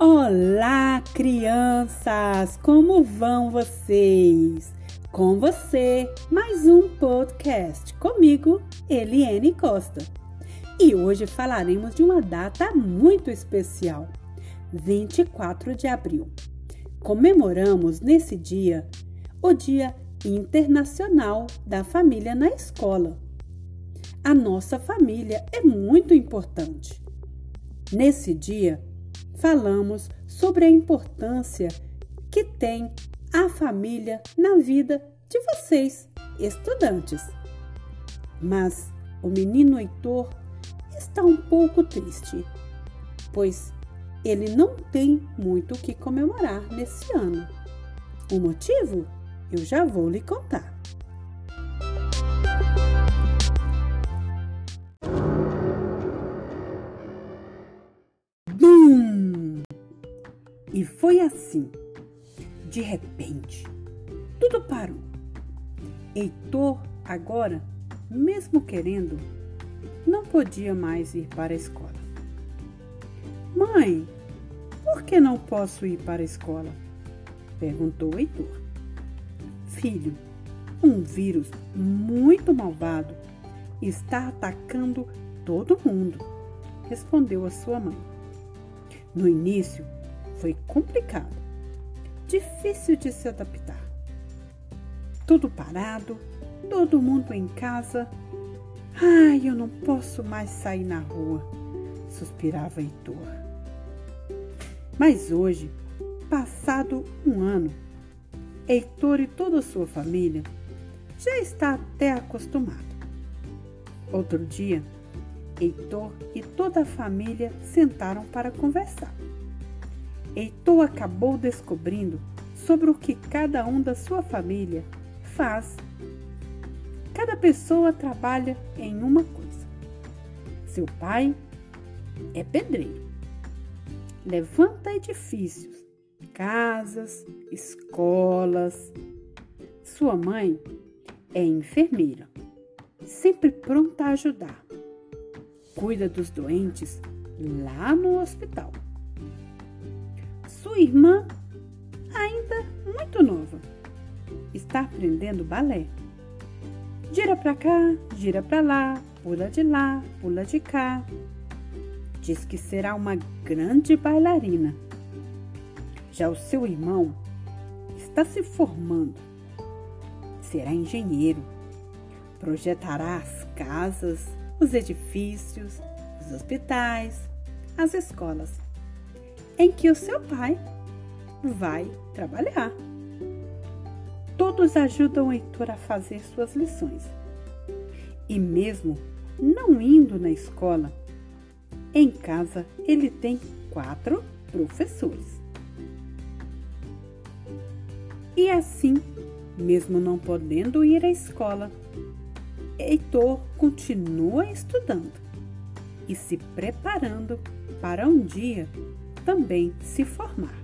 Olá, crianças! Como vão vocês? Com você, mais um podcast comigo, Eliane Costa. E hoje falaremos de uma data muito especial, 24 de abril. Comemoramos nesse dia o Dia Internacional da Família na Escola. A nossa família é muito importante. Nesse dia, falamos sobre a importância que tem a família na vida de vocês, estudantes. Mas o menino Heitor está um pouco triste, pois ele não tem muito o que comemorar nesse ano. O motivo eu já vou lhe contar. E foi assim. De repente, tudo parou. Heitor, agora, mesmo querendo, não podia mais ir para a escola. Mãe, por que não posso ir para a escola? perguntou Heitor. Filho, um vírus muito malvado está atacando todo mundo, respondeu a sua mãe. No início foi complicado, difícil de se adaptar. Tudo parado, todo mundo em casa. Ai, eu não posso mais sair na rua, suspirava Heitor. Mas hoje, passado um ano, Heitor e toda a sua família já está até acostumado. Outro dia, Heitor e toda a família sentaram para conversar. Heitor acabou descobrindo sobre o que cada um da sua família faz. Cada pessoa trabalha em uma coisa. Seu pai é pedreiro, levanta edifícios, casas, escolas. Sua mãe é enfermeira, sempre pronta a ajudar. Cuida dos doentes lá no hospital. Irmã, ainda muito nova, está aprendendo balé. Gira para cá, gira para lá, pula de lá, pula de cá. Diz que será uma grande bailarina. Já o seu irmão está se formando. Será engenheiro. Projetará as casas, os edifícios, os hospitais, as escolas em que o seu pai vai trabalhar. Todos ajudam o Heitor a fazer suas lições. E mesmo não indo na escola, em casa ele tem quatro professores. E assim, mesmo não podendo ir à escola, Heitor continua estudando e se preparando para um dia também se formar.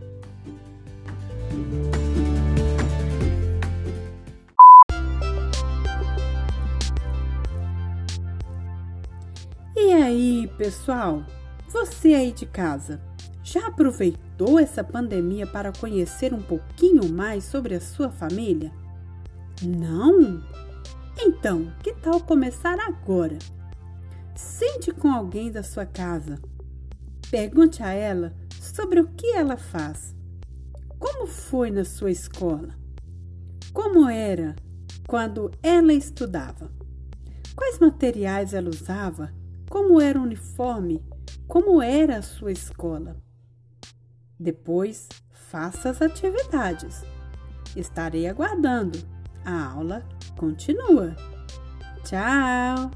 E aí, pessoal? Você aí de casa, já aproveitou essa pandemia para conhecer um pouquinho mais sobre a sua família? Não? Então, que tal começar agora? Sente com alguém da sua casa. Pergunte a ela sobre o que ela faz. Como foi na sua escola? Como era quando ela estudava? Quais materiais ela usava? Como era o uniforme? Como era a sua escola? Depois, faça as atividades. Estarei aguardando. A aula continua. Tchau!